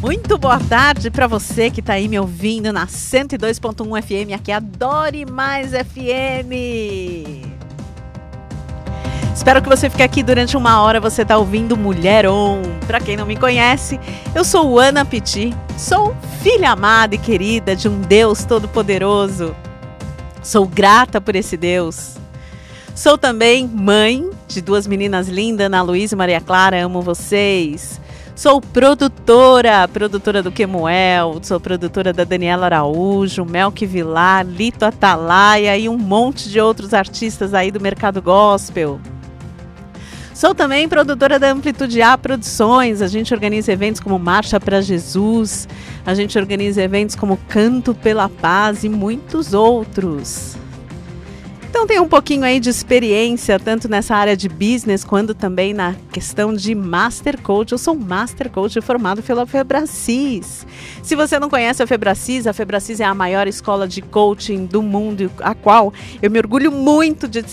Muito boa tarde para você que está aí me ouvindo na 102.1 FM, aqui é a Dore Mais FM. Espero que você fique aqui durante uma hora. Você está ouvindo Mulher On. Para quem não me conhece, eu sou Ana Petit, sou filha amada e querida de um Deus todo-poderoso. Sou grata por esse Deus. Sou também mãe de duas meninas lindas, Ana Luísa e Maria Clara. Amo vocês. Sou produtora, produtora do Quemuel, sou produtora da Daniela Araújo, Melk Vilar, Lito Atalaia e um monte de outros artistas aí do mercado gospel. Sou também produtora da Amplitude A Produções. A gente organiza eventos como Marcha para Jesus, a gente organiza eventos como Canto pela Paz e muitos outros. Então tem um pouquinho aí de experiência, tanto nessa área de business, quanto também na questão de Master Coach. Eu sou Master Coach formado pela Febracis. Se você não conhece a Febracis, a Febracis é a maior escola de coaching do mundo, a qual eu me orgulho muito de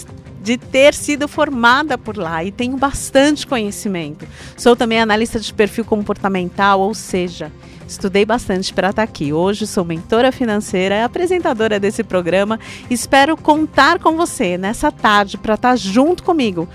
de ter sido formada por lá e tenho bastante conhecimento. Sou também analista de perfil comportamental, ou seja, Estudei bastante para estar tá aqui. Hoje sou mentora financeira e apresentadora desse programa. Espero contar com você nessa tarde para estar tá junto comigo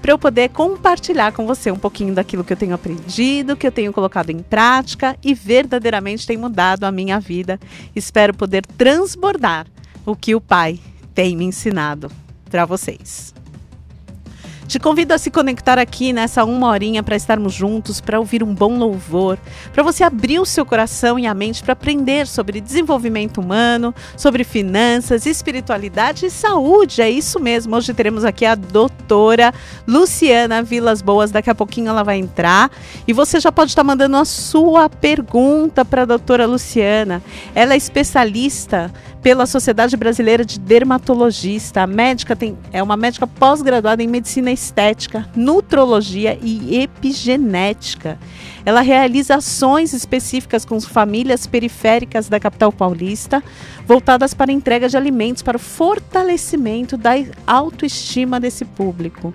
para eu poder compartilhar com você um pouquinho daquilo que eu tenho aprendido, que eu tenho colocado em prática e verdadeiramente tem mudado a minha vida. Espero poder transbordar o que o Pai tem me ensinado para vocês. Te convido a se conectar aqui nessa uma horinha para estarmos juntos, para ouvir um bom louvor, para você abrir o seu coração e a mente para aprender sobre desenvolvimento humano, sobre finanças, espiritualidade e saúde. É isso mesmo. Hoje teremos aqui a doutora Luciana Vilas Boas. Daqui a pouquinho ela vai entrar e você já pode estar mandando a sua pergunta para a doutora Luciana. Ela é especialista pela Sociedade Brasileira de Dermatologista. A médica tem, é uma médica pós-graduada em medicina estética, nutrologia e epigenética. Ela realiza ações específicas com famílias periféricas da capital paulista, voltadas para a entrega de alimentos para o fortalecimento da autoestima desse público.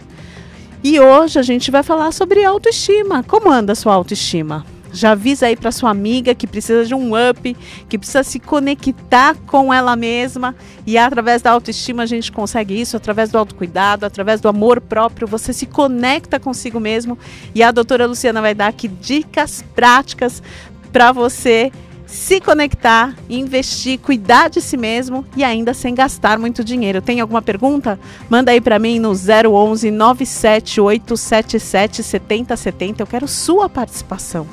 E hoje a gente vai falar sobre autoestima. Como anda a sua autoestima? Já avisa aí para sua amiga que precisa de um up, que precisa se conectar com ela mesma. E através da autoestima a gente consegue isso, através do autocuidado, através do amor próprio. Você se conecta consigo mesmo. E a doutora Luciana vai dar aqui dicas práticas para você se conectar, investir, cuidar de si mesmo e ainda sem gastar muito dinheiro. Tem alguma pergunta? Manda aí para mim no 011 97877 7070. Eu quero sua participação.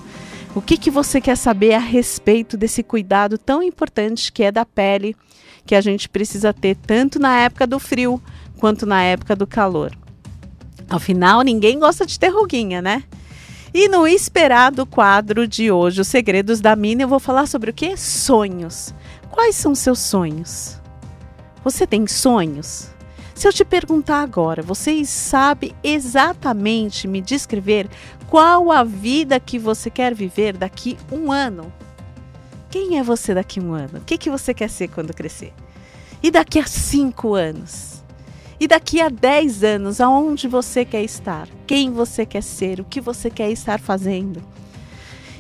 O que, que você quer saber a respeito desse cuidado tão importante que é da pele, que a gente precisa ter tanto na época do frio quanto na época do calor? Afinal, ninguém gosta de ter ruguinha, né? E no esperado quadro de hoje, Os Segredos da Mina, eu vou falar sobre o que? Sonhos. Quais são seus sonhos? Você tem sonhos? Se eu te perguntar agora, vocês sabem exatamente me descrever qual a vida que você quer viver daqui um ano? Quem é você daqui um ano? O que, que você quer ser quando crescer? E daqui a cinco anos? E daqui a dez anos, aonde você quer estar? Quem você quer ser? O que você quer estar fazendo?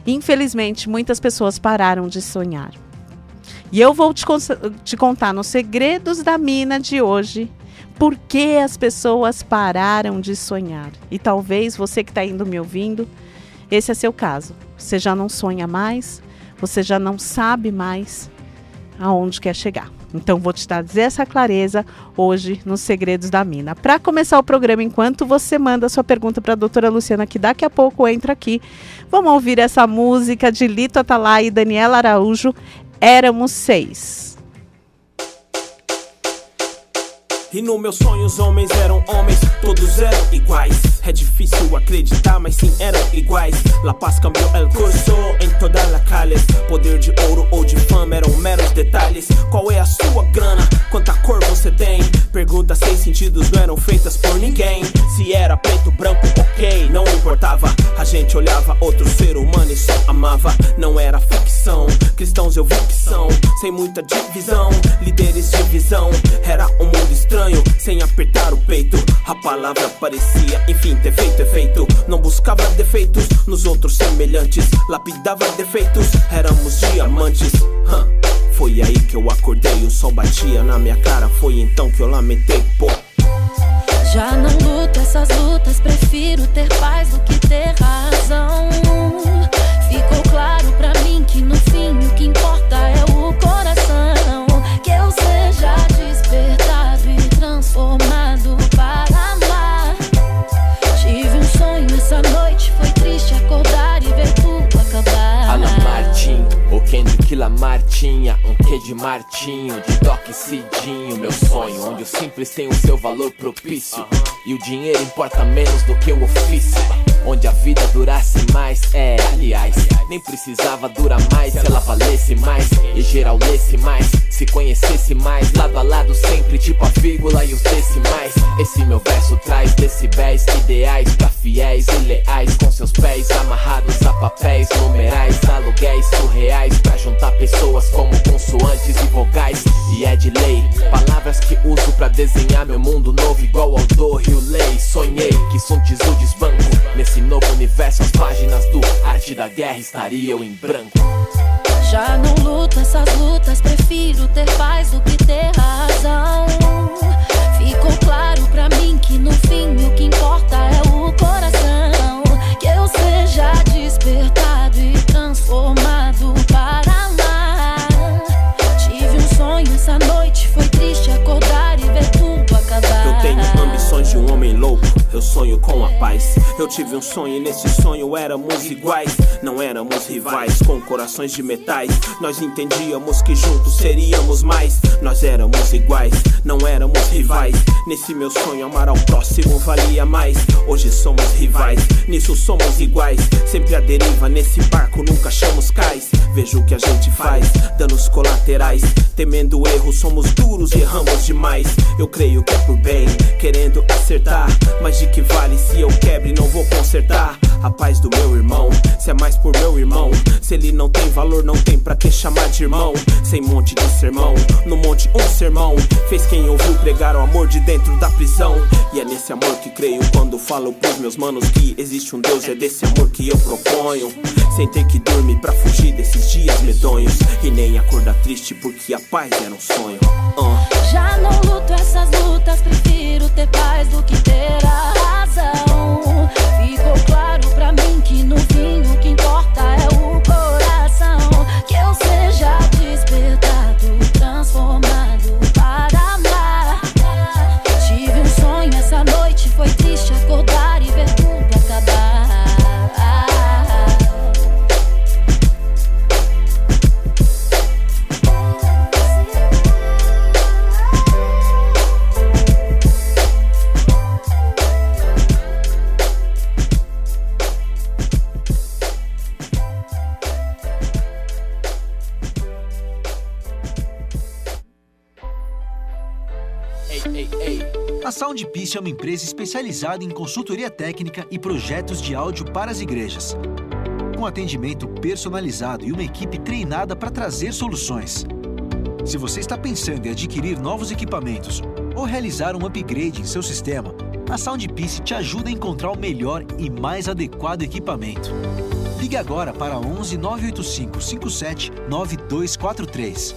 Infelizmente, muitas pessoas pararam de sonhar. E eu vou te, te contar nos segredos da mina de hoje por que as pessoas pararam de sonhar. E talvez você que está indo me ouvindo, esse é seu caso. Você já não sonha mais, você já não sabe mais aonde quer chegar. Então vou te trazer essa clareza hoje nos Segredos da Mina. Para começar o programa, enquanto você manda sua pergunta para a doutora Luciana, que daqui a pouco entra aqui, vamos ouvir essa música de Lito Atalay e Daniela Araújo, Éramos Seis. E no meu sonho os homens eram homens, todos eram iguais. É difícil acreditar, mas sim eram iguais. La Paz cambiou el curso em toda la calles. Poder de ouro ou de fama eram meros detalhes. Qual é a sua grana? Quanta cor você tem? Perguntas sem sentidos não eram feitas por ninguém. Se era preto, branco, ok, não importava. A gente olhava outro ser humano e só amava. Não era ficção, cristãos eu vi que são. Sem muita divisão, líderes de visão. Era um mundo estranho, sem apertar o peito. A palavra parecia, enfim, ter feito efeito. Não buscava defeitos nos outros semelhantes. Lapidava defeitos, éramos diamantes. Huh. Foi aí que eu acordei, o sol batia na minha cara. Foi então que eu lamentei, pô. Já não luto essas lutas, prefiro ter paz do que ter razão. Kendrick Lamar tinha um quê de Martinho, de Doc Cidinho. Meu sonho, onde o simples tem o seu valor propício e o dinheiro importa menos do que o ofício. Onde a vida durasse mais, é, aliás, nem precisava durar mais se ela valesse mais e geral lesse mais, se conhecesse mais, lado a lado sempre, tipo a vírgula e os decimais. Esse meu verso traz decibéis ideais pra fiéis e leais, com seus pés amarrados a papéis numerais, aluguéis surreais pra juntar pessoas como consoantes e vogais. E é de lei, palavras que uso pra desenhar meu mundo novo igual ao do Rio Lei. Sonhei que Sun Tzu desbanco nesse novo universo, as páginas do Arte da Guerra estariam em branco. Já não luto essas lutas, prefiro ter paz do que ter razão. Ficou claro pra mim que no fim o que importa é o coração. Sonho com a paz. Eu tive um sonho e nesse sonho éramos iguais. Não éramos rivais, com corações de metais. Nós entendíamos que juntos seríamos mais. Nós éramos iguais, não éramos rivais. Nesse meu sonho, amar ao próximo valia mais. Hoje somos rivais, nisso somos iguais. Sempre a deriva, nesse barco nunca achamos cais. Vejo o que a gente faz, danos colaterais. Temendo erro, somos duros e erramos demais. Eu creio que é por bem, querendo acertar. Mas de que vale se eu quebre, não vou consertar? A paz do meu irmão, se é mais por meu irmão. Se ele não tem valor, não tem pra que chamar de irmão. Sem monte de sermão, no monte um sermão. Fez quem ouviu pregar o amor de dentro da prisão. E é nesse amor que creio quando falo pros meus manos que existe um Deus. É desse amor que eu proponho. Sem ter que dormir pra fugir desses dias medonhos. E nem acordar triste porque a paz era um sonho. Uh. Já não luto essas lutas, prefiro ter paz do que ter a Soundpiece é uma empresa especializada em consultoria técnica e projetos de áudio para as igrejas. Com atendimento personalizado e uma equipe treinada para trazer soluções. Se você está pensando em adquirir novos equipamentos ou realizar um upgrade em seu sistema, a Soundpiece te ajuda a encontrar o melhor e mais adequado equipamento. Ligue agora para 11 985 57 9243.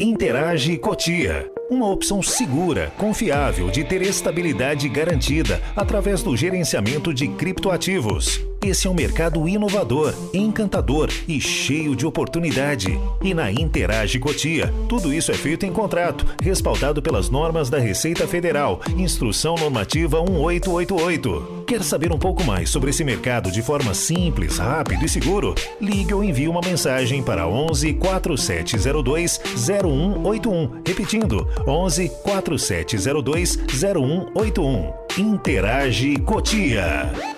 Interage Cotia. Uma opção segura, confiável de ter estabilidade garantida através do gerenciamento de criptoativos. Esse é um mercado inovador, encantador e cheio de oportunidade. E na Interage Cotia, tudo isso é feito em contrato, respaldado pelas normas da Receita Federal, Instrução Normativa 1888. Quer saber um pouco mais sobre esse mercado de forma simples, rápido e seguro? Ligue ou envie uma mensagem para 11 4702 0181. Repetindo, 11 4702 0181. Interage Cotia.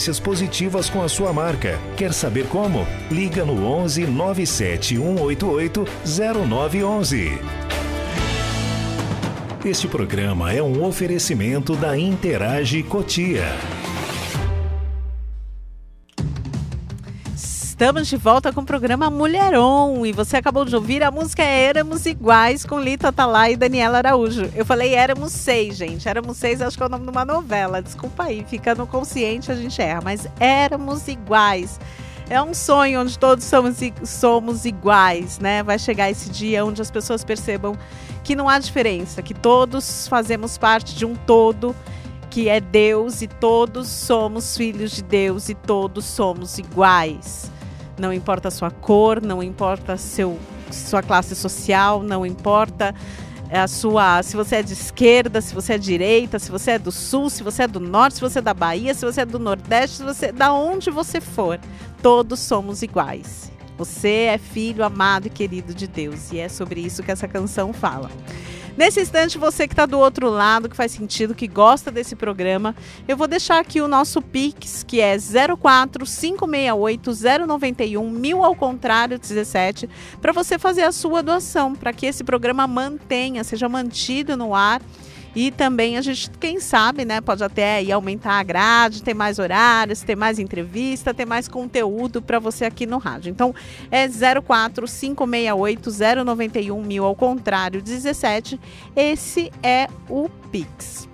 experiências positivas com a sua marca. Quer saber como? Liga no 11 97 188 0911. Este programa é um oferecimento da Interage Cotia. Estamos de volta com o programa Mulheron e você acabou de ouvir a música Éramos Iguais com Lita Atalay e Daniela Araújo. Eu falei Éramos Seis, gente. Éramos Seis acho que é o nome de uma novela. Desculpa aí, fica no consciente a gente erra, mas Éramos Iguais. É um sonho onde todos somos, somos iguais, né? Vai chegar esse dia onde as pessoas percebam que não há diferença, que todos fazemos parte de um todo que é Deus e todos somos filhos de Deus e todos somos iguais. Não importa a sua cor, não importa seu, sua classe social, não importa a sua, se você é de esquerda, se você é direita, se você é do sul, se você é do norte, se você é da Bahia, se você é do nordeste, se você da onde você for, todos somos iguais. Você é filho amado e querido de Deus e é sobre isso que essa canção fala. Nesse instante, você que está do outro lado, que faz sentido, que gosta desse programa, eu vou deixar aqui o nosso Pix, que é 04 568 091 mil ao contrário 17, para você fazer a sua doação, para que esse programa mantenha, seja mantido no ar e também a gente, quem sabe, né, pode até aí aumentar a grade, ter mais horários, ter mais entrevista, ter mais conteúdo para você aqui no rádio. Então é 04568 091 mil ao contrário 17. Esse é o Pix.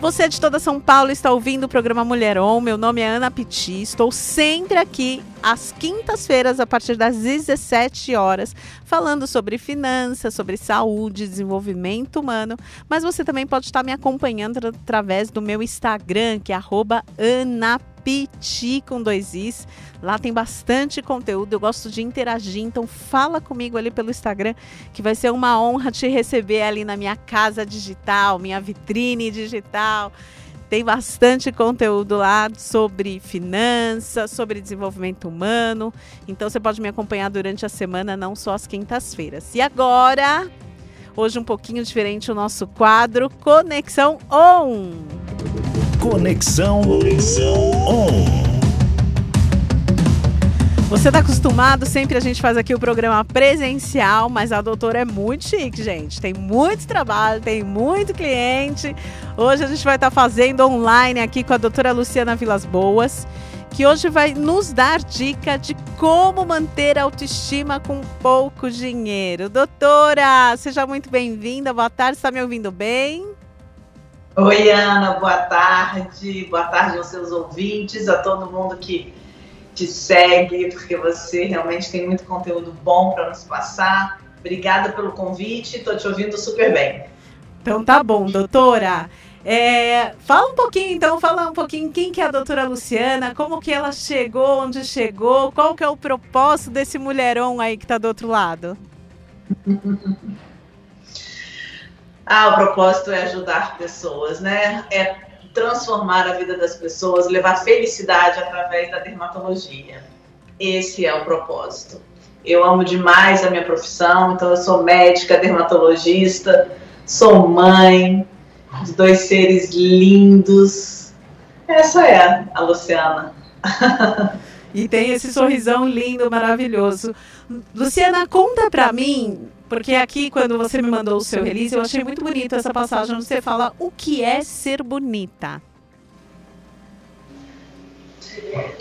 Você de toda São Paulo está ouvindo o programa Mulheron. Meu nome é Ana Piti. Estou sempre aqui às quintas-feiras, a partir das 17 horas, falando sobre finanças, sobre saúde, desenvolvimento humano. Mas você também pode estar me acompanhando através do meu Instagram, que é @anapiti com dois is. Lá tem bastante conteúdo, eu gosto de interagir, então fala comigo ali pelo Instagram, que vai ser uma honra te receber ali na minha casa digital, minha vitrine digital. Tem bastante conteúdo lá sobre finanças, sobre desenvolvimento humano. Então você pode me acompanhar durante a semana, não só às quintas-feiras. E agora, hoje um pouquinho diferente o nosso quadro Conexão On. Conexão, Conexão On. Você está acostumado, sempre a gente faz aqui o programa presencial, mas a doutora é muito chique, gente. Tem muito trabalho, tem muito cliente. Hoje a gente vai estar tá fazendo online aqui com a doutora Luciana Vilas Boas, que hoje vai nos dar dica de como manter a autoestima com pouco dinheiro. Doutora, seja muito bem-vinda. Boa tarde, está me ouvindo bem? Oi, Ana, boa tarde. Boa tarde aos seus ouvintes, a todo mundo que te segue, porque você realmente tem muito conteúdo bom para nos passar. Obrigada pelo convite, estou te ouvindo super bem. Então tá bom, doutora. É, fala um pouquinho, então, fala um pouquinho quem que é a doutora Luciana, como que ela chegou, onde chegou, qual que é o propósito desse mulherão aí que está do outro lado? ah, o propósito é ajudar pessoas, né? É transformar a vida das pessoas, levar felicidade através da dermatologia. Esse é o propósito. Eu amo demais a minha profissão, então eu sou médica, dermatologista, sou mãe de dois seres lindos. Essa é a Luciana. E tem esse sorrisão lindo, maravilhoso. Luciana, conta pra mim porque aqui, quando você me mandou o seu release, eu achei muito bonito essa passagem onde você fala o que é ser bonita.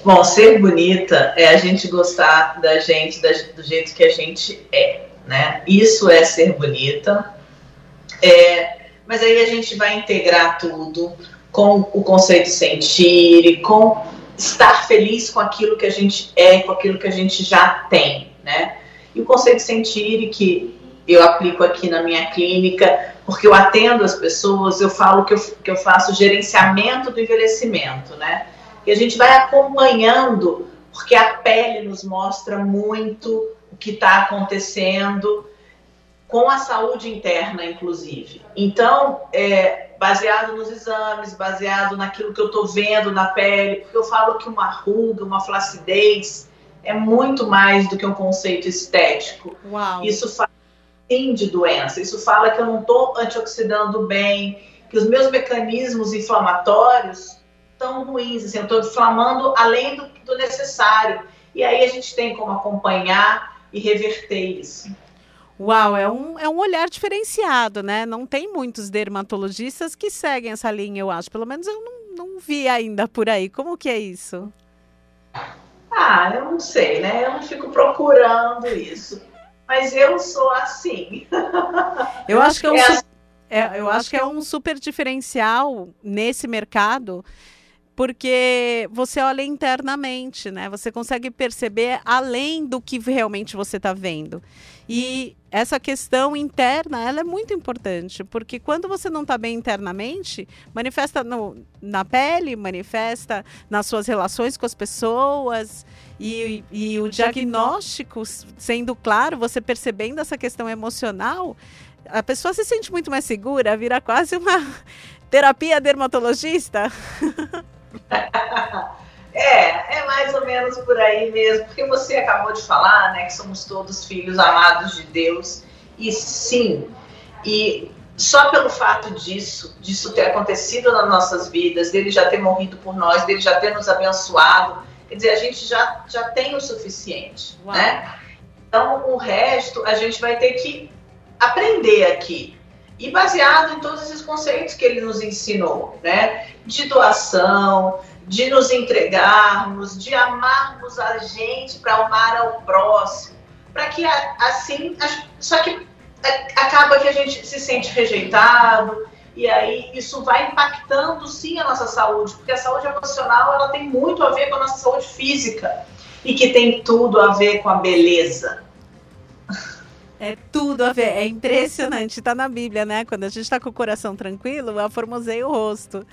Bom, ser bonita é a gente gostar da gente da, do jeito que a gente é, né? Isso é ser bonita. É, mas aí a gente vai integrar tudo com o conceito sentir, com estar feliz com aquilo que a gente é, com aquilo que a gente já tem, né? E o conceito sentir que eu aplico aqui na minha clínica, porque eu atendo as pessoas, eu falo que eu, que eu faço gerenciamento do envelhecimento, né? E a gente vai acompanhando, porque a pele nos mostra muito o que está acontecendo com a saúde interna, inclusive. Então, é, baseado nos exames, baseado naquilo que eu estou vendo na pele, porque eu falo que uma ruga, uma flacidez é muito mais do que um conceito estético. Uau. Isso fala sim de doença, isso fala que eu não estou antioxidando bem, que os meus mecanismos inflamatórios estão ruins, assim, eu estou inflamando além do, do necessário. E aí a gente tem como acompanhar e reverter isso. Uau, é um, é um olhar diferenciado, né? Não tem muitos dermatologistas que seguem essa linha, eu acho. Pelo menos eu não, não vi ainda por aí. Como que é isso? Ah, eu não sei, né? Eu não fico procurando isso. Mas eu sou assim. Eu acho que é um, É é, eu acho que é um super diferencial nesse mercado, porque você olha internamente, né? Você consegue perceber além do que realmente você está vendo. E essa questão interna, ela é muito importante, porque quando você não está bem internamente, manifesta no- na pele, manifesta nas suas relações com as pessoas, e, e o diagnóstico sendo claro, você percebendo essa questão emocional, a pessoa se sente muito mais segura, vira quase uma terapia dermatologista. É, é mais ou menos por aí mesmo, porque você acabou de falar, né, que somos todos filhos amados de Deus, e sim, e só pelo fato disso, disso ter acontecido nas nossas vidas, dele já ter morrido por nós, dele já ter nos abençoado, quer dizer, a gente já, já tem o suficiente, Uau. né? Então, o resto a gente vai ter que aprender aqui. E baseado em todos esses conceitos que ele nos ensinou, né? De doação, de nos entregarmos, de amarmos a gente para amar ao próximo, para que assim, só que acaba que a gente se sente rejeitado e aí isso vai impactando sim a nossa saúde, porque a saúde emocional ela tem muito a ver com a nossa saúde física e que tem tudo a ver com a beleza. É tudo a ver, é impressionante, tá na Bíblia, né? Quando a gente está com o coração tranquilo, aformoseia o rosto.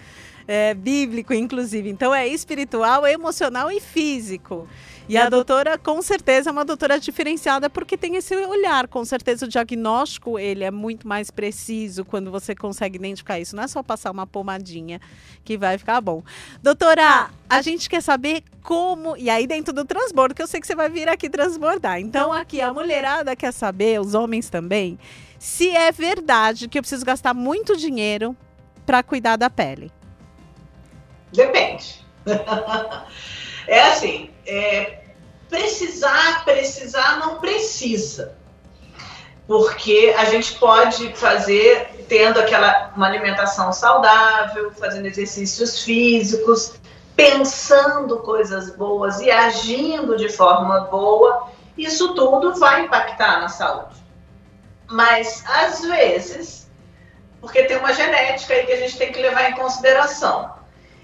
É bíblico, inclusive. Então é espiritual, emocional e físico. E a doutora, com certeza, é uma doutora diferenciada porque tem esse olhar. Com certeza o diagnóstico, ele é muito mais preciso quando você consegue identificar isso. Não é só passar uma pomadinha que vai ficar bom. Doutora, a gente quer saber como... E aí dentro do transbordo, que eu sei que você vai vir aqui transbordar. Então aqui a mulherada quer saber, os homens também, se é verdade que eu preciso gastar muito dinheiro para cuidar da pele. Depende. é assim, é, precisar, precisar não precisa. Porque a gente pode fazer tendo aquela uma alimentação saudável, fazendo exercícios físicos, pensando coisas boas e agindo de forma boa, isso tudo vai impactar na saúde. Mas às vezes, porque tem uma genética aí que a gente tem que levar em consideração.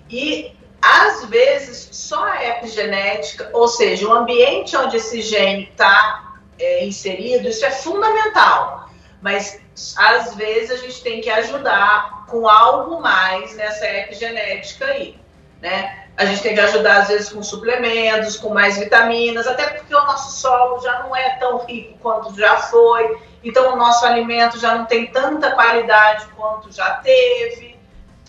E às vezes só a epigenética, ou seja, o ambiente onde esse gene está é, inserido, isso é fundamental. Mas às vezes a gente tem que ajudar com algo mais nessa epigenética aí, né? A gente tem que ajudar às vezes com suplementos, com mais vitaminas, até porque o nosso solo já não é tão rico quanto já foi, então o nosso alimento já não tem tanta qualidade quanto já teve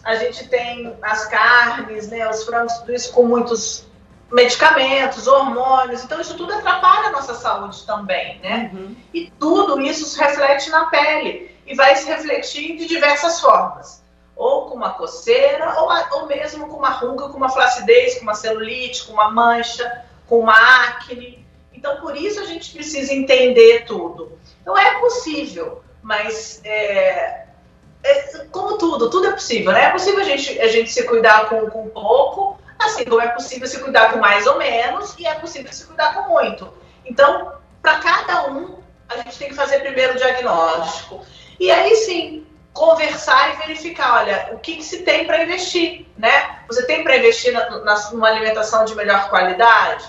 a gente tem as carnes, né, os frangos, tudo isso com muitos medicamentos, hormônios, então isso tudo atrapalha a nossa saúde também, né? E tudo isso se reflete na pele e vai se refletir de diversas formas, ou com uma coceira, ou, a- ou mesmo com uma ruga, com uma flacidez, com uma celulite, com uma mancha, com uma acne. Então, por isso a gente precisa entender tudo. Não é possível, mas é, como tudo, tudo é possível, né? É possível a gente, a gente se cuidar com, com pouco, assim como é possível se cuidar com mais ou menos e é possível se cuidar com muito. Então, para cada um, a gente tem que fazer primeiro o diagnóstico. E aí sim, conversar e verificar, olha, o que, que se tem para investir, né? Você tem para investir na, na, numa alimentação de melhor qualidade?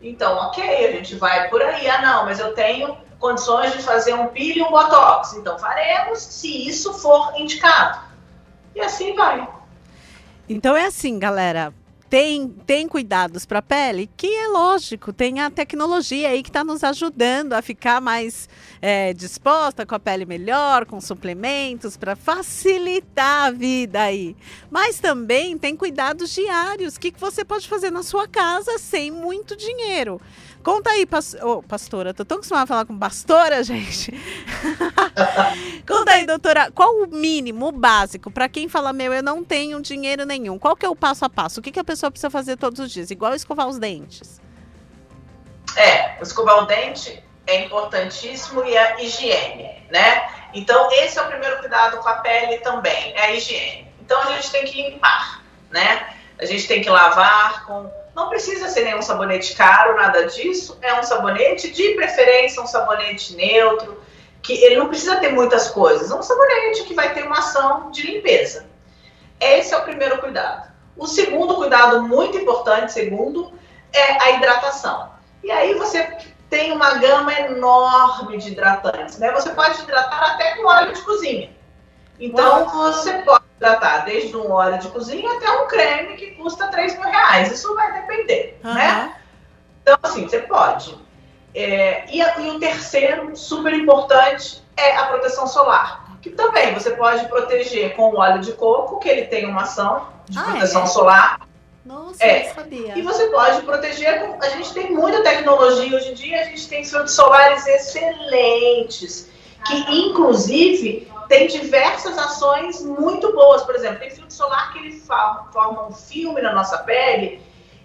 Então, ok, a gente vai por aí. Ah, não, mas eu tenho condições de fazer um pili e um botox. Então, faremos se isso for indicado. E assim vai. Então é assim, galera tem, tem cuidados para a pele, que é lógico, tem a tecnologia aí que está nos ajudando a ficar mais é, disposta, com a pele melhor, com suplementos, para facilitar a vida aí. Mas também tem cuidados diários, que, que você pode fazer na sua casa sem muito dinheiro. Conta aí, pas oh, pastora. Tô tão acostumada a falar com pastora, gente. Conta aí, doutora. Qual o mínimo, o básico, para quem fala, meu, eu não tenho dinheiro nenhum? Qual que é o passo a passo? O que, que a pessoa precisa fazer todos os dias? Igual escovar os dentes. É, escovar o dente é importantíssimo e a higiene, né? Então, esse é o primeiro cuidado com a pele também, é a higiene. Então, a gente tem que limpar, né? A gente tem que lavar com não precisa ser nenhum sabonete caro, nada disso. É um sabonete, de preferência, um sabonete neutro, que ele não precisa ter muitas coisas. É um sabonete que vai ter uma ação de limpeza. Esse é o primeiro cuidado. O segundo cuidado, muito importante, segundo, é a hidratação. E aí você tem uma gama enorme de hidratantes, né? Você pode hidratar até com óleo de cozinha. Então, você pode tratar desde um óleo de cozinha até um creme que custa 3 mil reais. Isso vai depender, uhum. né? Então, assim, você pode. É, e, e o terceiro, super importante, é a proteção solar. Que também você pode proteger com o óleo de coco, que ele tem uma ação de ah, proteção é? solar. Nossa, é. sabia. E você pode proteger com. A gente tem muita tecnologia hoje em dia, a gente tem filtros solares excelentes, que inclusive tem diversas ações muito boas. Por exemplo, tem filtro solar que ele forma um filme na nossa pele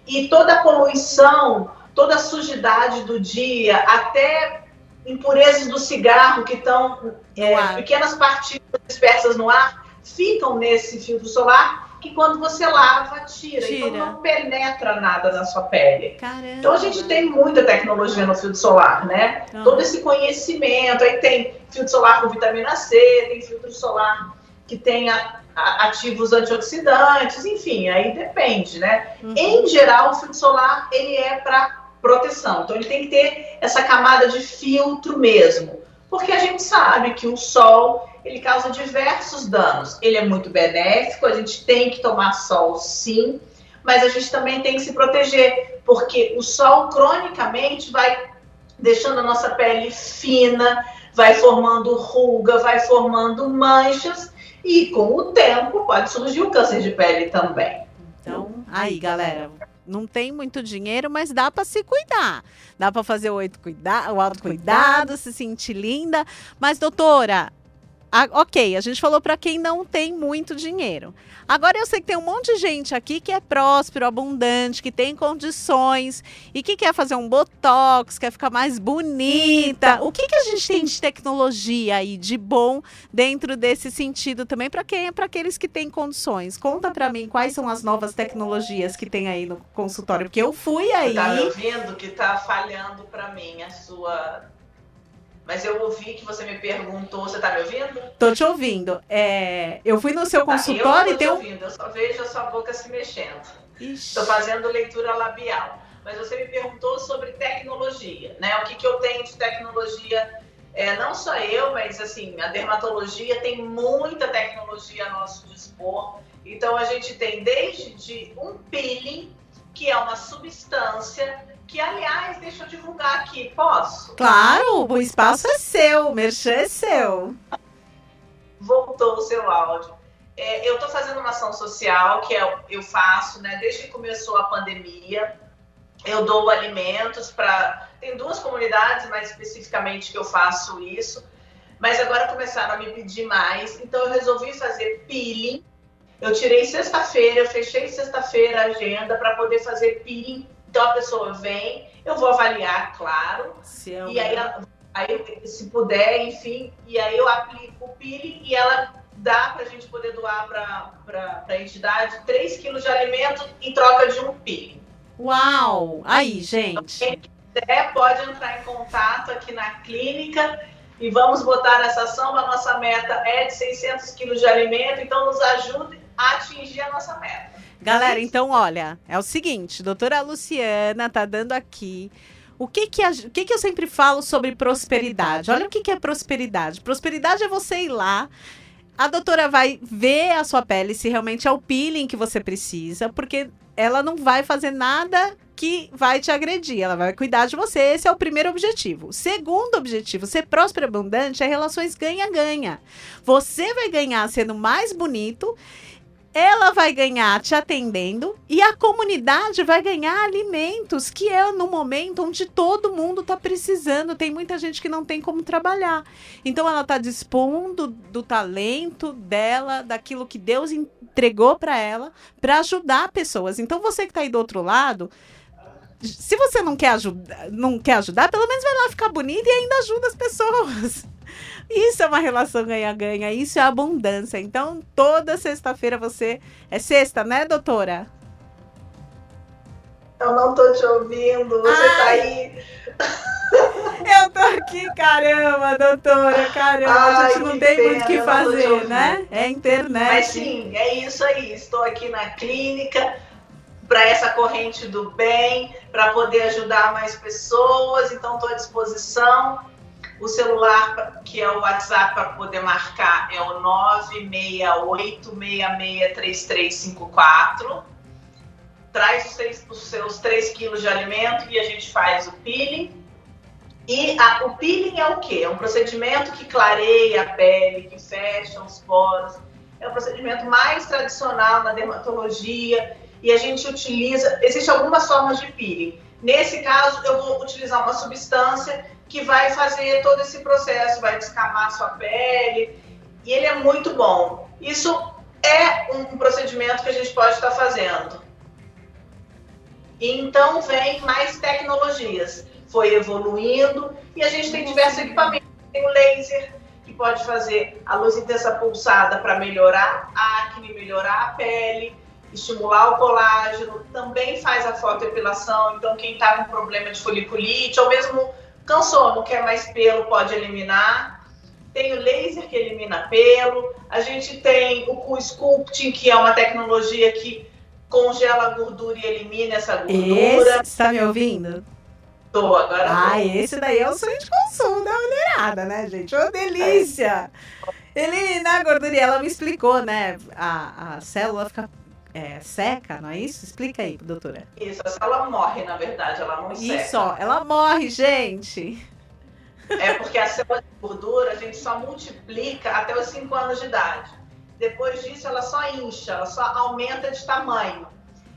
e toda a poluição, toda a sujidade do dia, até impurezas do cigarro que estão é, pequenas partículas dispersas no ar, ficam nesse filtro solar que quando você lava, tira. tira. Então não penetra nada na sua pele. Caramba. Então a gente tem muita tecnologia no filtro solar, né? Uhum. Todo esse conhecimento. Aí tem filtro solar com vitamina C, tem filtro solar que tem a, a, ativos antioxidantes, enfim, aí depende, né? Uhum. Em geral, o filtro solar ele é para proteção. Então ele tem que ter essa camada de filtro mesmo. Porque a gente sabe que o sol ele causa diversos danos. Ele é muito benéfico, a gente tem que tomar sol sim, mas a gente também tem que se proteger, porque o sol cronicamente vai deixando a nossa pele fina, vai formando ruga, vai formando manchas e com o tempo pode surgir o câncer de pele também. Então, aí, galera, não tem muito dinheiro, mas dá para se cuidar. Dá para fazer o, cuida o autocuidado, se sentir linda. Mas, doutora, ah, ok, a gente falou para quem não tem muito dinheiro. Agora eu sei que tem um monte de gente aqui que é próspero, abundante, que tem condições e que quer fazer um botox, quer ficar mais bonita. O que, que a gente tem de tecnologia aí de bom dentro desse sentido também para quem, para aqueles que têm condições? Conta para mim quais são as novas tecnologias que tem aí no consultório, porque eu fui aí. Tá me ouvindo que tá falhando para mim a sua mas eu ouvi que você me perguntou, você tá me ouvindo? Tô te ouvindo. É, eu fui no seu tá, consultório eu e tem um... ouvindo, eu só vejo a sua boca se mexendo. Estou fazendo leitura labial. Mas você me perguntou sobre tecnologia, né? O que, que eu tenho de tecnologia? É, não só eu, mas assim, a dermatologia tem muita tecnologia a nosso dispor. Então a gente tem desde um peeling, que é uma substância que, aliás, deixa eu divulgar aqui, posso? Claro, o espaço é seu, o merchan é seu. Voltou o seu áudio. É, eu estou fazendo uma ação social que é, eu faço, né, desde que começou a pandemia. Eu dou alimentos para. Tem duas comunidades, mais especificamente, que eu faço isso. Mas agora começaram a me pedir mais. Então eu resolvi fazer peeling. Eu tirei sexta-feira, eu fechei sexta-feira a agenda para poder fazer peeling então a pessoa vem, eu vou avaliar, claro. Se é e aí, aí, se puder, enfim, e aí eu aplico o peeling e ela dá para a gente poder doar para a entidade 3 quilos de alimento em troca de um PIB. Uau! Aí, gente. Então, quem quiser pode entrar em contato aqui na clínica e vamos botar nessa ação. A nossa meta é de 600 quilos de alimento, então nos ajude a atingir a nossa meta. Galera, então olha, é o seguinte, doutora Luciana tá dando aqui o que que, a, o que que eu sempre falo sobre prosperidade? Olha o que, que é prosperidade. Prosperidade é você ir lá a doutora vai ver a sua pele se realmente é o peeling que você precisa, porque ela não vai fazer nada que vai te agredir, ela vai cuidar de você. Esse é o primeiro objetivo. O segundo objetivo, ser próspero e abundante, é relações ganha-ganha. Você vai ganhar sendo mais bonito ela vai ganhar te atendendo e a comunidade vai ganhar alimentos, que é no momento onde todo mundo está precisando. Tem muita gente que não tem como trabalhar. Então ela está dispondo do talento dela, daquilo que Deus entregou para ela, para ajudar pessoas. Então você que está aí do outro lado, se você não quer ajudar, não quer ajudar, pelo menos vai lá ficar bonita e ainda ajuda as pessoas. Isso é uma relação ganha-ganha, isso é abundância. Então, toda sexta-feira você. É sexta, né, doutora? Eu não tô te ouvindo, você Ai. tá aí. Eu tô aqui, caramba, doutora, caramba. Ai, a gente não tem pena, muito o que fazer, né? É internet. Mas sim, é isso aí. Estou aqui na clínica para essa corrente do bem, para poder ajudar mais pessoas. Então, estou à disposição. O celular, que é o WhatsApp para poder marcar, é o 968663354. Traz os, seis, os seus 3 quilos de alimento e a gente faz o peeling. E a, o peeling é o quê? É um procedimento que clareia a pele, que fecha os poros. É o procedimento mais tradicional na dermatologia e a gente utiliza. Existem algumas formas de peeling. Nesse caso, eu vou utilizar uma substância que vai fazer todo esse processo, vai descamar sua pele, e ele é muito bom. Isso é um procedimento que a gente pode estar fazendo. Então vem mais tecnologias. Foi evoluindo e a gente tem diversos equipamentos. Tem o laser, que pode fazer a luz intensa pulsada para melhorar a acne, melhorar a pele, estimular o colágeno. Também faz a fotoepilação. Então, quem está com problema de foliculite, ou mesmo Cansou, não quer mais pelo, pode eliminar. Tem o laser que elimina pelo. A gente tem o Q-Sculpting, que é uma tecnologia que congela a gordura e elimina essa gordura. Esse, está me ouvindo? Tô, agora. Ah, tô. esse daí é o sonho de consumo da mulherada, né, gente? Ô, delícia! É. Elimina a gordura. E ela me explicou, né? A, a célula fica é, seca, não é isso? Explica aí, doutora. Isso, ela morre, na verdade, ela não seca. Isso, ela morre, gente. É porque a célula de gordura a gente só multiplica até os 5 anos de idade. Depois disso, ela só incha, ela só aumenta de tamanho.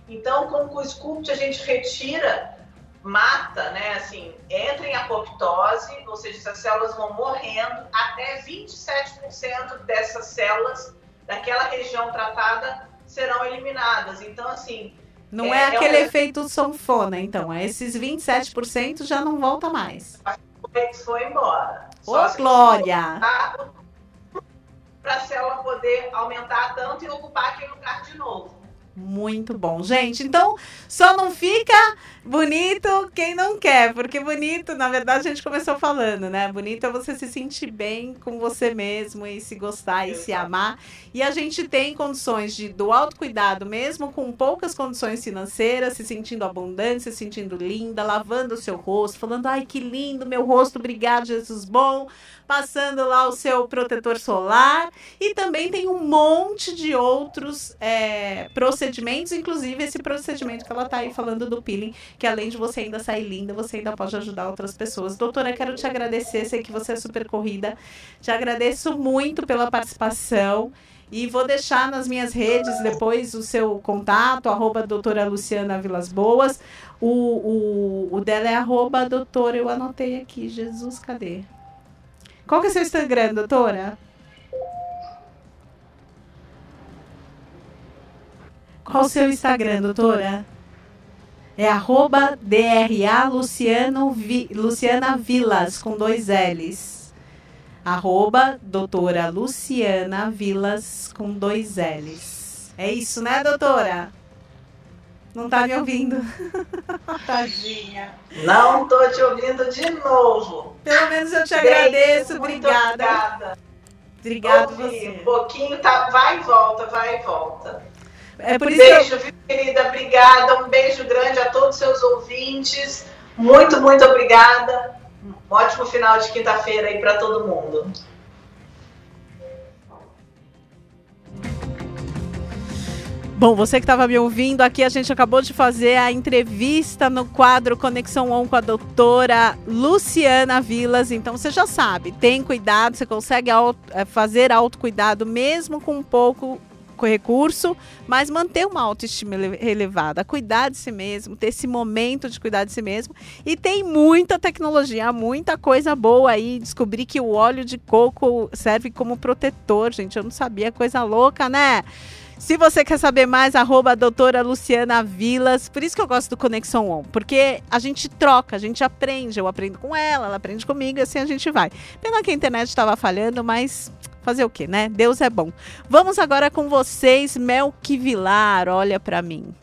Então, com o Sculpt, a gente retira, mata, né? Assim, entra em apoptose, ou seja, essas células vão morrendo, até 27% dessas células daquela região tratada serão eliminadas. Então, assim. Não é, é aquele é um... efeito sanfona, então. É esses 27% já não volta mais. Foi, foi embora. Ô, Glória! Para a célula poder aumentar tanto e ocupar aquele lugar de novo. Muito bom, gente. Então, só não fica bonito quem não quer, porque bonito, na verdade, a gente começou falando, né? Bonito é você se sentir bem com você mesmo e se gostar e se amar. E a gente tem condições de do autocuidado, mesmo com poucas condições financeiras, se sentindo abundante, se sentindo linda, lavando o seu rosto, falando: "Ai, que lindo meu rosto, obrigado, Jesus bom" passando lá o seu protetor solar e também tem um monte de outros é, procedimentos, inclusive esse procedimento que ela está aí falando do peeling, que além de você ainda sair linda, você ainda pode ajudar outras pessoas. Doutora, quero te agradecer, sei que você é super corrida, te agradeço muito pela participação. E vou deixar nas minhas redes depois o seu contato, arroba doutora Luciana Vilas Boas. O, o, o dela é arroba doutora, eu anotei aqui, Jesus, cadê? Qual que é o seu Instagram, doutora? Qual o seu Instagram, doutora? É arroba DRA Luciano Vi, Luciana Vilas, com dois L's. Arroba doutora Luciana Vilas com dois L's. É isso, né, doutora? Não tá me ouvindo. Tadinha. Não tô te ouvindo de novo. Pelo menos eu te agradeço. Obrigada. Obrigada. Obrigada Ouvi, você. Um pouquinho, tá, vai e volta, vai e volta. É por isso que eu- beijo, viu, querida? Obrigada. Um beijo grande a todos os seus ouvintes. Muito, muito obrigada. Um ótimo final de quinta-feira aí para todo mundo. Bom, você que estava me ouvindo aqui, a gente acabou de fazer a entrevista no quadro Conexão On com a doutora Luciana Vilas. Então você já sabe, tem cuidado, você consegue auto- eh, fazer autocuidado mesmo com um pouco recurso, mas manter uma autoestima ele- elevada, cuidar de si mesmo, ter esse momento de cuidar de si mesmo. E tem muita tecnologia, muita coisa boa aí. Descobri que o óleo de coco serve como protetor, gente. Eu não sabia, coisa louca, né? Se você quer saber mais, arroba doutora Luciana Vilas. Por isso que eu gosto do Conexão On, porque a gente troca, a gente aprende. Eu aprendo com ela, ela aprende comigo assim a gente vai. Pena que a internet estava falhando, mas fazer o quê, né? Deus é bom. Vamos agora com vocês, Melqui Vilar, olha pra mim.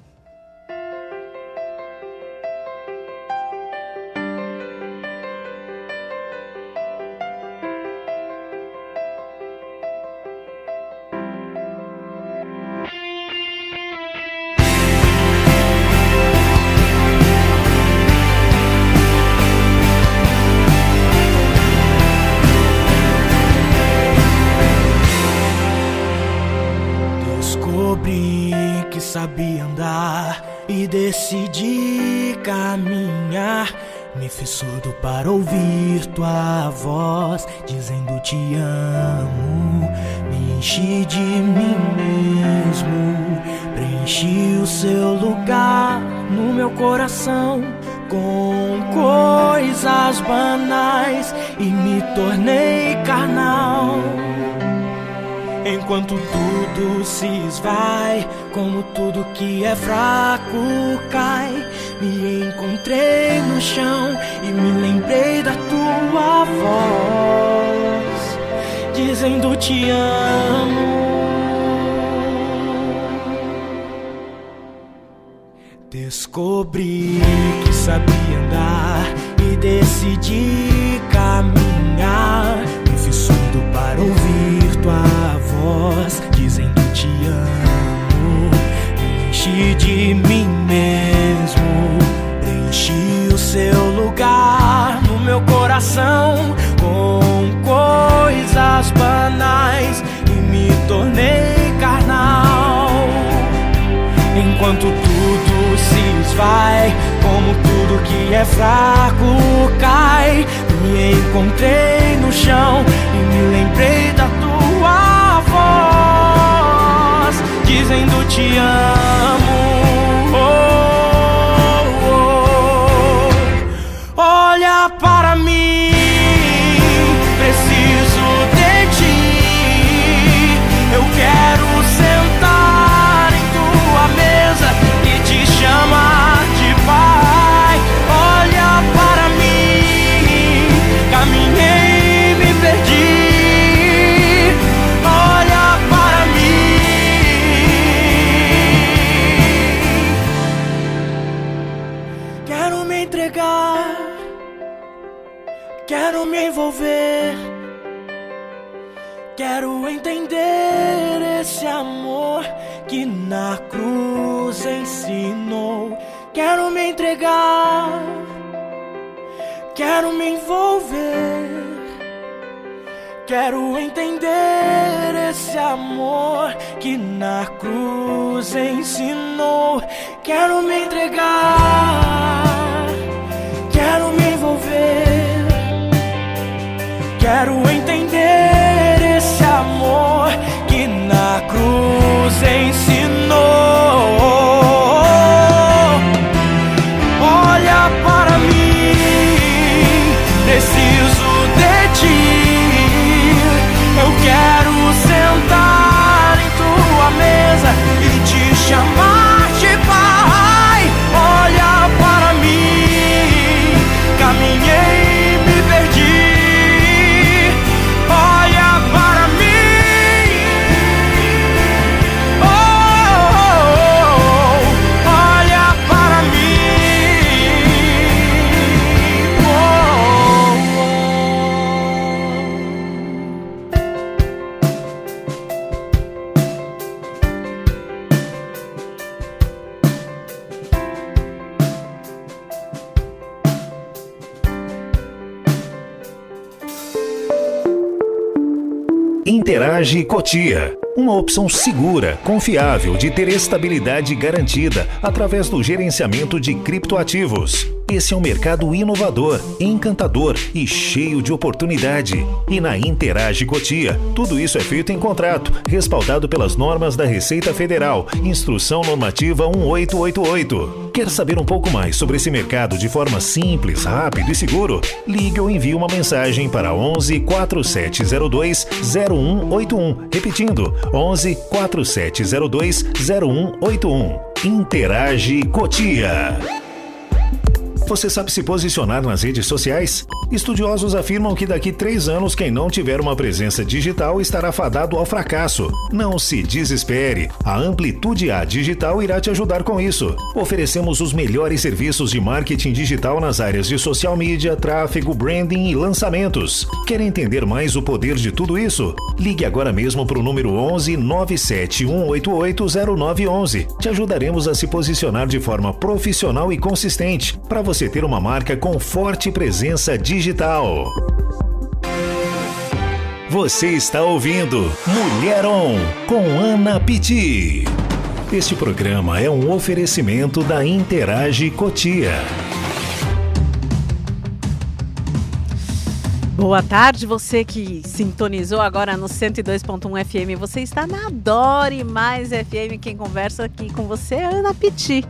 Me surdo para ouvir tua voz dizendo te amo. Me enchi de mim mesmo, preenchi o seu lugar no meu coração com coisas banais e me tornei carnal. Enquanto tudo se esvai, como tudo que é fraco cai, me encontrei no chão e me lembrei da tua voz, dizendo te amo. Descobri que sabia andar e decidi caminhar. Me surdo para ouvir voz, dizendo te amo. Me enchi de mim mesmo, preenchi o seu lugar no meu coração com coisas banais e me tornei carnal. Enquanto tudo se esvai, como tudo que é fraco cai, me encontrei no chão e me lembrei da tua voz, dizendo te amo. Oh, oh. Olha para mim, quero me envolver. Quero entender esse amor que na cruz ensinou. Quero me entregar, quero me envolver. Quero entender esse amor que na cruz ensinou. Quero me entregar, Quero entender Interage Cotia. Uma opção segura, confiável, de ter estabilidade garantida através do gerenciamento de criptoativos. Esse é um mercado inovador, encantador e cheio de oportunidade. E na Interage Cotia, tudo isso é feito em contrato, respaldado pelas normas da Receita Federal, Instrução Normativa 1888. Quer saber um pouco mais sobre esse mercado de forma simples, rápido e seguro? Ligue ou envie uma mensagem para 11 4702 0181. Repetindo, 11 4702 0181. Interage Cotia. Você sabe se posicionar nas redes sociais? Estudiosos afirmam que daqui três anos, quem não tiver uma presença digital estará fadado ao fracasso. Não se desespere. A Amplitude A Digital irá te ajudar com isso. Oferecemos os melhores serviços de marketing digital nas áreas de social media, tráfego, branding e lançamentos. Quer entender mais o poder de tudo isso? Ligue agora mesmo para o número 11 97188 0911. Te ajudaremos a se posicionar de forma profissional e consistente para você você ter uma marca com forte presença digital. Você está ouvindo Mulher On com Ana Pitti. Este programa é um oferecimento da Interage Cotia. Boa tarde, você que sintonizou agora no 102.1 FM. Você está na Dore Mais FM. Quem conversa aqui com você é Ana Pitti.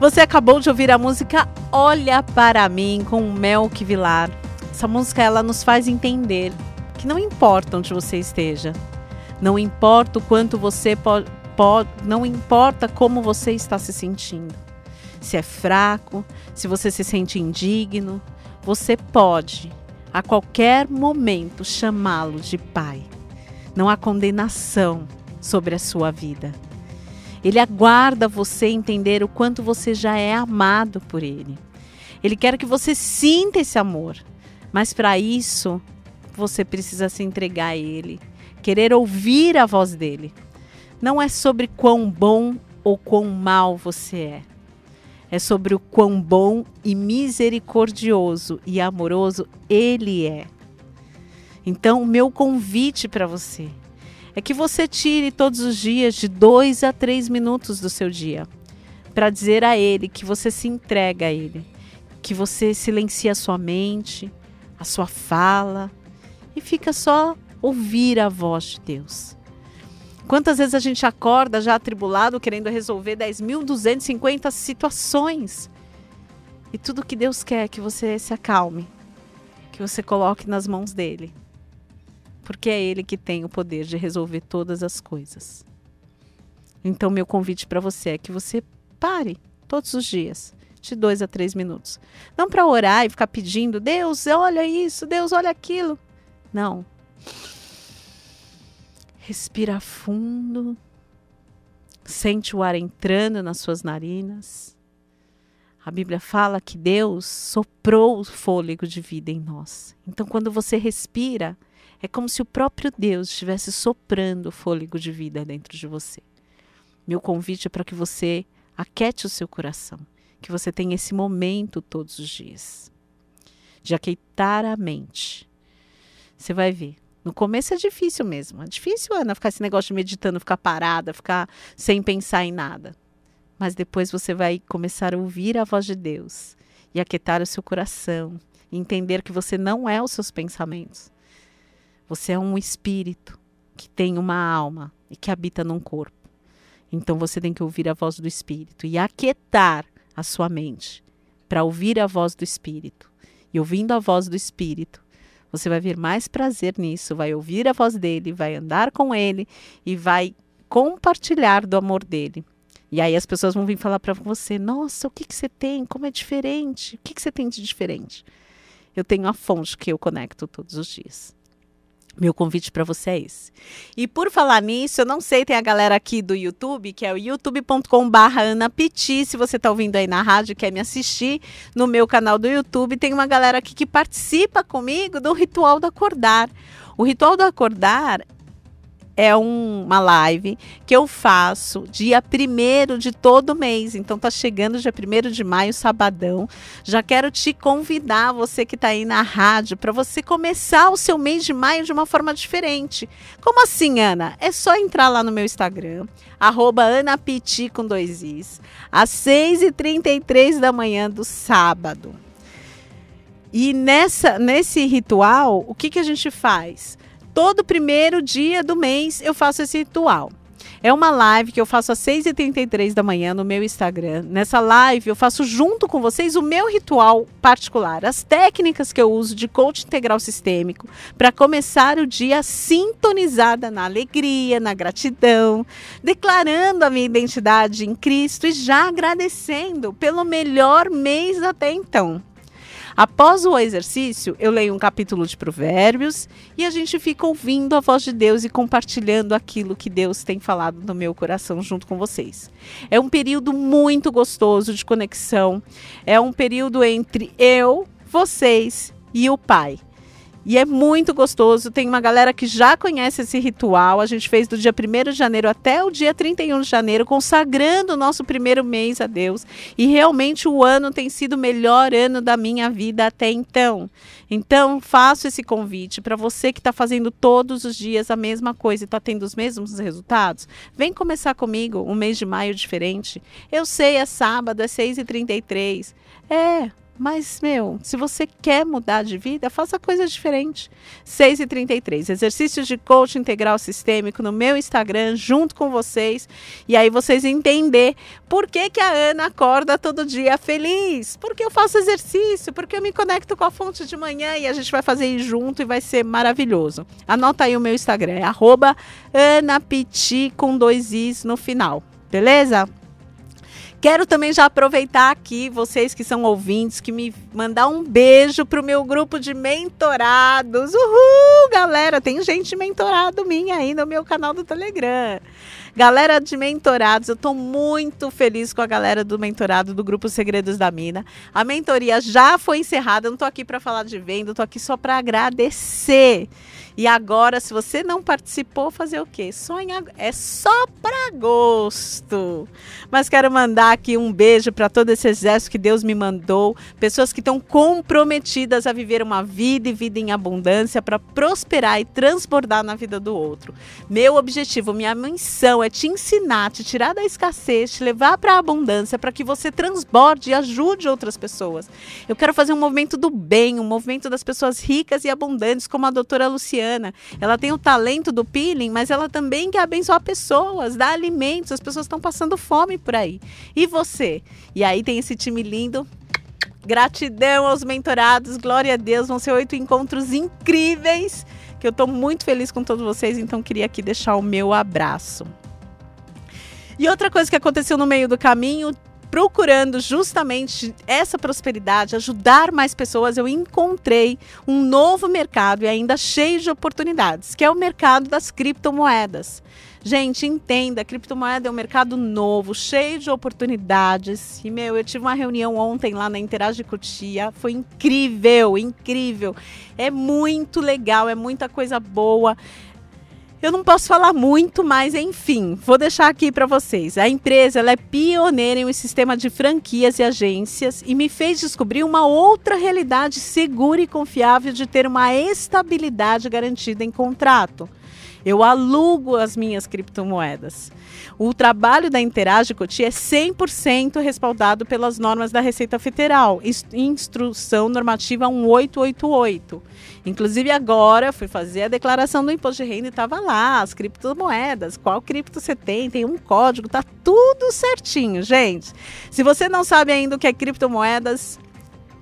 Você acabou de ouvir a música Olha para mim com Melk Vilar. Essa música ela nos faz entender que não importa onde você esteja, não importa o quanto você pode, não importa como você está se sentindo. Se é fraco, se você se sente indigno, você pode a qualquer momento chamá-lo de pai. Não há condenação sobre a sua vida. Ele aguarda você entender o quanto você já é amado por ele. Ele quer que você sinta esse amor, mas para isso você precisa se entregar a ele, querer ouvir a voz dele. Não é sobre quão bom ou quão mal você é. É sobre o quão bom e misericordioso e amoroso ele é. Então, o meu convite para você é que você tire todos os dias de dois a três minutos do seu dia para dizer a Ele que você se entrega a Ele, que você silencia a sua mente, a sua fala e fica só ouvir a voz de Deus. Quantas vezes a gente acorda já atribulado querendo resolver 10.250 situações? E tudo que Deus quer é que você se acalme, que você coloque nas mãos dele porque é Ele que tem o poder de resolver todas as coisas. Então, meu convite para você é que você pare todos os dias, de dois a três minutos. Não para orar e ficar pedindo, Deus, olha isso, Deus, olha aquilo. Não. Respira fundo. Sente o ar entrando nas suas narinas. A Bíblia fala que Deus soprou o fôlego de vida em nós. Então, quando você respira, é como se o próprio Deus estivesse soprando fôlego de vida dentro de você. Meu convite é para que você aquete o seu coração, que você tenha esse momento todos os dias de aquietar a mente. Você vai ver. No começo é difícil mesmo. É difícil, Ana, ficar esse negócio de meditando, ficar parada, ficar sem pensar em nada. Mas depois você vai começar a ouvir a voz de Deus e aquietar o seu coração, entender que você não é os seus pensamentos. Você é um espírito que tem uma alma e que habita num corpo. Então você tem que ouvir a voz do espírito e aquietar a sua mente para ouvir a voz do espírito. E ouvindo a voz do espírito, você vai ver mais prazer nisso, vai ouvir a voz dele, vai andar com ele e vai compartilhar do amor dele. E aí as pessoas vão vir falar para você: Nossa, o que, que você tem? Como é diferente? O que, que você tem de diferente? Eu tenho a fonte que eu conecto todos os dias. Meu convite para você é esse. E por falar nisso, eu não sei, tem a galera aqui do YouTube, que é o youtube.com/barra anapiti. Se você está ouvindo aí na rádio quer me assistir no meu canal do YouTube, tem uma galera aqui que participa comigo do ritual do acordar. O ritual do acordar é um, uma live que eu faço dia 1 de todo mês. Então tá chegando dia 1 de maio, sabadão. Já quero te convidar, você que está aí na rádio, para você começar o seu mês de maio de uma forma diferente. Como assim, Ana? É só entrar lá no meu Instagram, anapiti com dois is, às 6h33 da manhã do sábado. E nessa, nesse ritual, o que, que a gente faz? Todo primeiro dia do mês eu faço esse ritual. É uma live que eu faço às 6h33 da manhã no meu Instagram. Nessa live eu faço junto com vocês o meu ritual particular, as técnicas que eu uso de coach integral sistêmico para começar o dia sintonizada na alegria, na gratidão, declarando a minha identidade em Cristo e já agradecendo pelo melhor mês até então. Após o exercício, eu leio um capítulo de Provérbios e a gente fica ouvindo a voz de Deus e compartilhando aquilo que Deus tem falado no meu coração junto com vocês. É um período muito gostoso de conexão, é um período entre eu, vocês e o Pai. E é muito gostoso. Tem uma galera que já conhece esse ritual. A gente fez do dia 1 de janeiro até o dia 31 de janeiro, consagrando o nosso primeiro mês a Deus. E realmente o ano tem sido o melhor ano da minha vida até então. Então, faço esse convite para você que está fazendo todos os dias a mesma coisa e está tendo os mesmos resultados. Vem começar comigo um mês de maio diferente. Eu sei, é sábado, é 6h33. É, mas, meu, se você quer mudar de vida, faça coisa diferente. 6 e 33 exercícios de coaching integral sistêmico no meu Instagram, junto com vocês. E aí vocês entender por que, que a Ana acorda todo dia feliz. Porque eu faço exercício, porque eu me conecto com a fonte de manhã e a gente vai fazer isso junto e vai ser maravilhoso. Anota aí o meu Instagram, é anapiti com dois is no final. Beleza? Quero também já aproveitar aqui, vocês que são ouvintes, que me mandar um beijo pro meu grupo de mentorados. Uhul, galera, tem gente mentorado minha aí no meu canal do Telegram. Galera de mentorados, eu estou muito feliz com a galera do mentorado do grupo Segredos da Mina. A mentoria já foi encerrada, eu não estou aqui para falar de venda, estou aqui só para agradecer. E agora, se você não participou, fazer o quê? Sonha é só para agosto. Mas quero mandar aqui um beijo para todo esse exército que Deus me mandou, pessoas que estão comprometidas a viver uma vida e vida em abundância para prosperar e transbordar na vida do outro. Meu objetivo, minha missão é te ensinar, te tirar da escassez, te levar para a abundância para que você transborde e ajude outras pessoas. Eu quero fazer um movimento do bem, um movimento das pessoas ricas e abundantes, como a doutora Luciana ela tem o talento do peeling, mas ela também quer abençoar pessoas, dar alimentos. As pessoas estão passando fome por aí. E você? E aí tem esse time lindo. Gratidão aos mentorados, glória a Deus. Vão ser oito encontros incríveis. Que eu estou muito feliz com todos vocês, então queria aqui deixar o meu abraço. E outra coisa que aconteceu no meio do caminho, procurando justamente essa prosperidade, ajudar mais pessoas, eu encontrei um novo mercado e ainda cheio de oportunidades, que é o mercado das criptomoedas. Gente, entenda, a criptomoeda é um mercado novo, cheio de oportunidades. E, meu, eu tive uma reunião ontem lá na Interage Cotia, foi incrível, incrível. É muito legal, é muita coisa boa. Eu não posso falar muito, mas enfim, vou deixar aqui para vocês. A empresa é pioneira em um sistema de franquias e agências e me fez descobrir uma outra realidade segura e confiável de ter uma estabilidade garantida em contrato. Eu alugo as minhas criptomoedas. O trabalho da Interage Cotia é 100% respaldado pelas normas da Receita Federal, Instrução Normativa 1888. Inclusive agora fui fazer a declaração do imposto de renda e estava lá as criptomoedas, qual cripto você tem, tem um código, tá tudo certinho, gente. Se você não sabe ainda o que é criptomoedas,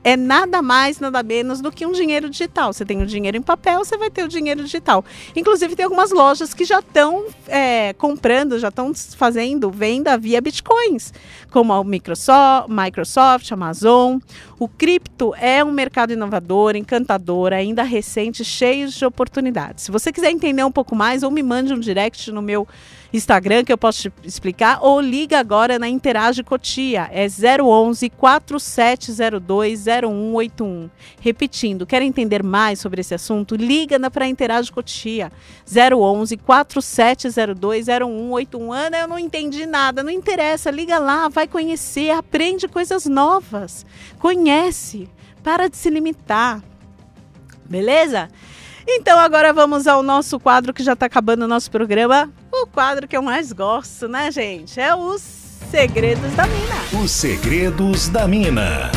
é nada mais, nada menos do que um dinheiro digital. Você tem o dinheiro em papel, você vai ter o dinheiro digital. Inclusive, tem algumas lojas que já estão é, comprando, já estão fazendo venda via bitcoins, como a Microsoft, Microsoft, Amazon. O cripto é um mercado inovador, encantador, ainda recente, cheio de oportunidades. Se você quiser entender um pouco mais, ou me mande um direct no meu Instagram que eu posso te explicar ou liga agora na Interage Cotia, é 011 4702 0181. Repetindo, quer entender mais sobre esse assunto? Liga para a Interage Cotia, 011 4702 0181. Ana, eu não entendi nada, não interessa, liga lá, vai conhecer, aprende coisas novas. Conhece, para de se limitar. Beleza? Então agora vamos ao nosso quadro que já está acabando o nosso programa. O quadro que eu mais gosto, né, gente? É os Segredos da Mina. Os Segredos da Mina.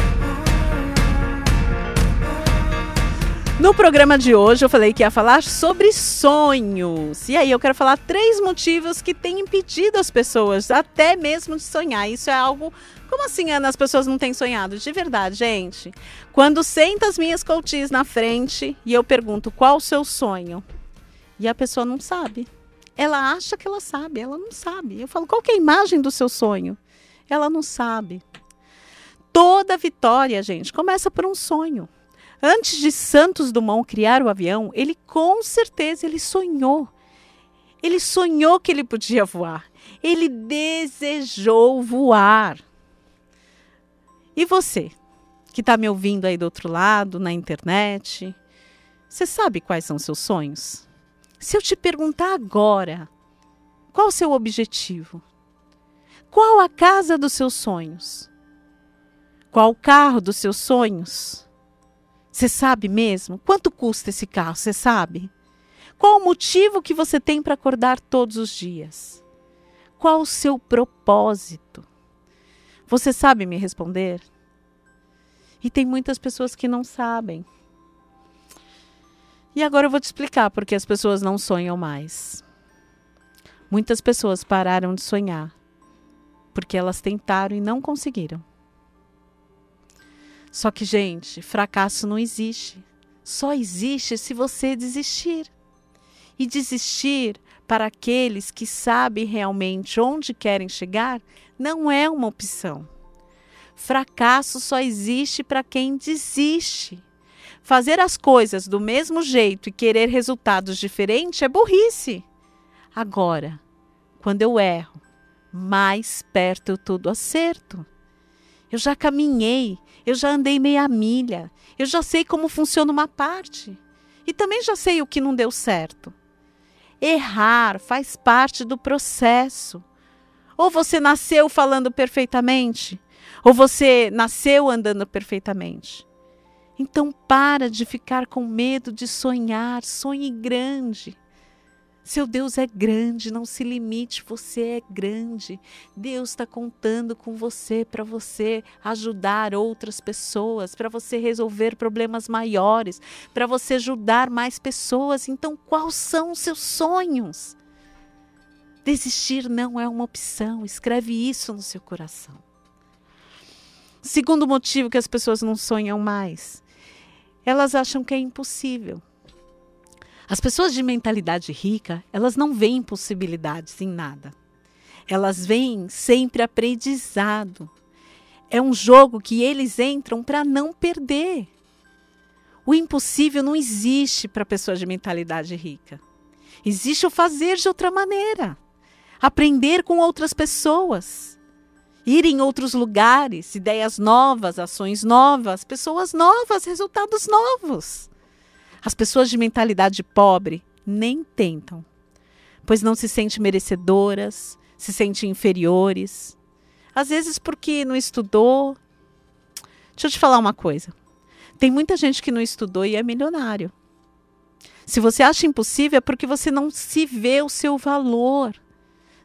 No programa de hoje eu falei que ia falar sobre sonhos. E aí eu quero falar três motivos que têm impedido as pessoas até mesmo de sonhar. Isso é algo como assim, Ana, as pessoas não têm sonhado? De verdade, gente. Quando senta as minhas coaches na frente e eu pergunto qual o seu sonho, e a pessoa não sabe. Ela acha que ela sabe, ela não sabe. Eu falo, qual é a imagem do seu sonho? Ela não sabe. Toda vitória, gente, começa por um sonho. Antes de Santos Dumont criar o avião, ele com certeza ele sonhou. Ele sonhou que ele podia voar. Ele desejou voar. E você, que está me ouvindo aí do outro lado, na internet, você sabe quais são seus sonhos? Se eu te perguntar agora, qual o seu objetivo? Qual a casa dos seus sonhos? Qual o carro dos seus sonhos? Você sabe mesmo? Quanto custa esse carro? Você sabe? Qual o motivo que você tem para acordar todos os dias? Qual o seu propósito? Você sabe me responder? E tem muitas pessoas que não sabem. E agora eu vou te explicar porque as pessoas não sonham mais. Muitas pessoas pararam de sonhar porque elas tentaram e não conseguiram. Só que, gente, fracasso não existe. Só existe se você desistir. E desistir para aqueles que sabem realmente onde querem chegar não é uma opção. Fracasso só existe para quem desiste. Fazer as coisas do mesmo jeito e querer resultados diferentes é burrice. Agora, quando eu erro, mais perto eu estou do acerto. Eu já caminhei, eu já andei meia milha, eu já sei como funciona uma parte. E também já sei o que não deu certo. Errar faz parte do processo. Ou você nasceu falando perfeitamente, ou você nasceu andando perfeitamente. Então para de ficar com medo de sonhar, sonhe grande. Seu Deus é grande, não se limite, você é grande. Deus está contando com você para você ajudar outras pessoas, para você resolver problemas maiores, para você ajudar mais pessoas. Então, quais são os seus sonhos? Desistir não é uma opção, escreve isso no seu coração. Segundo motivo que as pessoas não sonham mais, elas acham que é impossível. As pessoas de mentalidade rica, elas não veem possibilidades em nada. Elas veem sempre aprendizado. É um jogo que eles entram para não perder. O impossível não existe para pessoas de mentalidade rica. Existe o fazer de outra maneira. Aprender com outras pessoas. Ir em outros lugares, ideias novas, ações novas, pessoas novas, resultados novos. As pessoas de mentalidade pobre nem tentam, pois não se sentem merecedoras, se sentem inferiores. Às vezes porque não estudou. Deixa eu te falar uma coisa. Tem muita gente que não estudou e é milionário. Se você acha impossível é porque você não se vê o seu valor,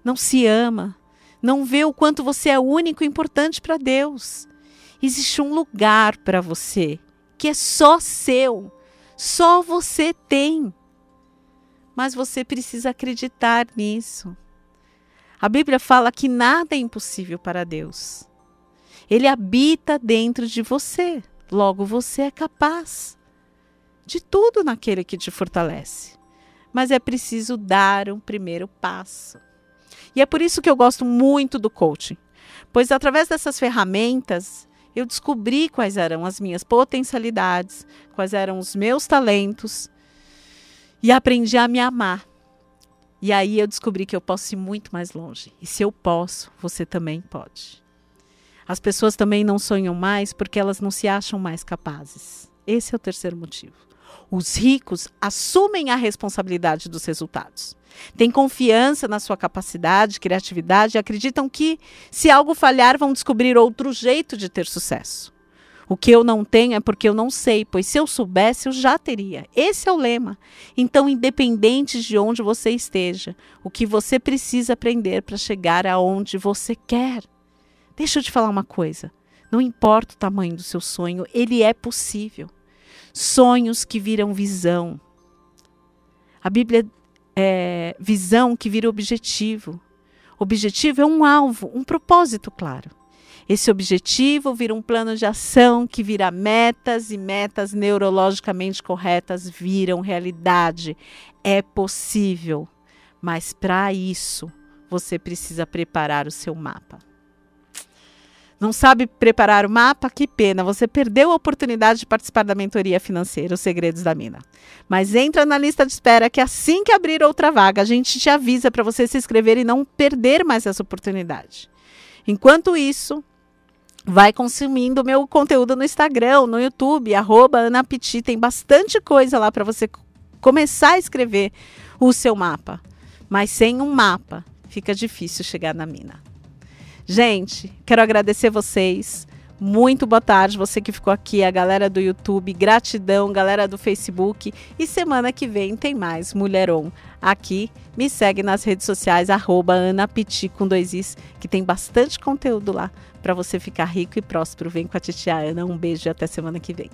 não se ama, não vê o quanto você é único e importante para Deus. Existe um lugar para você que é só seu só você tem. Mas você precisa acreditar nisso. A Bíblia fala que nada é impossível para Deus. Ele habita dentro de você. Logo, você é capaz de tudo naquele que te fortalece. Mas é preciso dar um primeiro passo. E é por isso que eu gosto muito do coaching, pois através dessas ferramentas eu descobri quais eram as minhas potencialidades, quais eram os meus talentos e aprendi a me amar. E aí eu descobri que eu posso ir muito mais longe. E se eu posso, você também pode. As pessoas também não sonham mais porque elas não se acham mais capazes. Esse é o terceiro motivo. Os ricos assumem a responsabilidade dos resultados. Têm confiança na sua capacidade, criatividade e acreditam que, se algo falhar, vão descobrir outro jeito de ter sucesso. O que eu não tenho é porque eu não sei, pois se eu soubesse, eu já teria. Esse é o lema. Então, independente de onde você esteja, o que você precisa aprender para chegar aonde você quer. Deixa eu te falar uma coisa. Não importa o tamanho do seu sonho, ele é possível. Sonhos que viram visão. A Bíblia é visão que vira objetivo. Objetivo é um alvo, um propósito claro. Esse objetivo vira um plano de ação que vira metas e metas neurologicamente corretas viram realidade. É possível, mas para isso você precisa preparar o seu mapa. Não sabe preparar o mapa? Que pena, você perdeu a oportunidade de participar da mentoria financeira, Os Segredos da Mina. Mas entra na lista de espera que assim que abrir outra vaga, a gente te avisa para você se inscrever e não perder mais essa oportunidade. Enquanto isso, vai consumindo meu conteúdo no Instagram, no YouTube, Anapiti. Tem bastante coisa lá para você começar a escrever o seu mapa. Mas sem um mapa, fica difícil chegar na mina. Gente, quero agradecer vocês. Muito boa tarde, você que ficou aqui, a galera do YouTube, gratidão, galera do Facebook. E semana que vem tem mais Mulheron aqui. Me segue nas redes sociais, arroba Anapiti com dois Is, que tem bastante conteúdo lá para você ficar rico e próspero. Vem com a titia Ana. Um beijo e até semana que vem.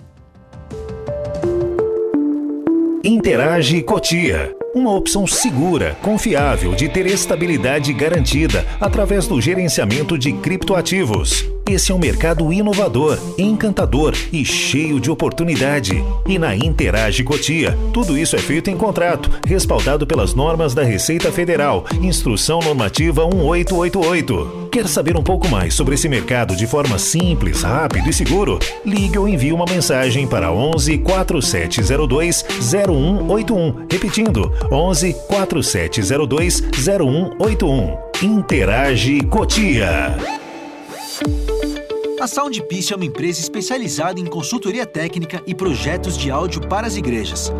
Interage Cotia. Uma opção segura, confiável, de ter estabilidade garantida através do gerenciamento de criptoativos. Esse é um mercado inovador, encantador e cheio de oportunidade. E na Interage Cotia, tudo isso é feito em contrato, respaldado pelas normas da Receita Federal, Instrução Normativa 1888. Quer saber um pouco mais sobre esse mercado de forma simples, rápido e seguro? Ligue ou envie uma mensagem para 11 4702 0181. Repetindo, 11 4702 0181. Interage Cotia. A Soundpiece é uma empresa especializada em consultoria técnica e projetos de áudio para as igrejas.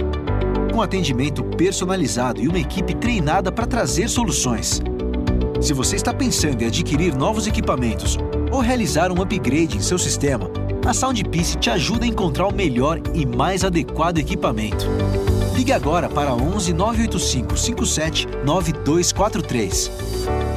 Com atendimento personalizado e uma equipe treinada para trazer soluções. Se você está pensando em adquirir novos equipamentos ou realizar um upgrade em seu sistema, a Soundpiece te ajuda a encontrar o melhor e mais adequado equipamento. Ligue agora para 11 985 57 9243.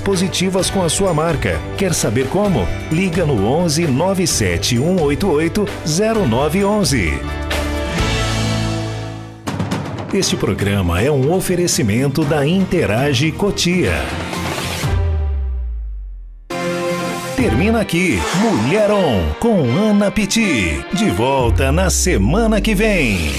positivas com a sua marca. Quer saber como? Liga no 11 97 188 0911. Este programa é um oferecimento da Interage Cotia. Termina aqui Mulheron com Ana Piti. De volta na semana que vem.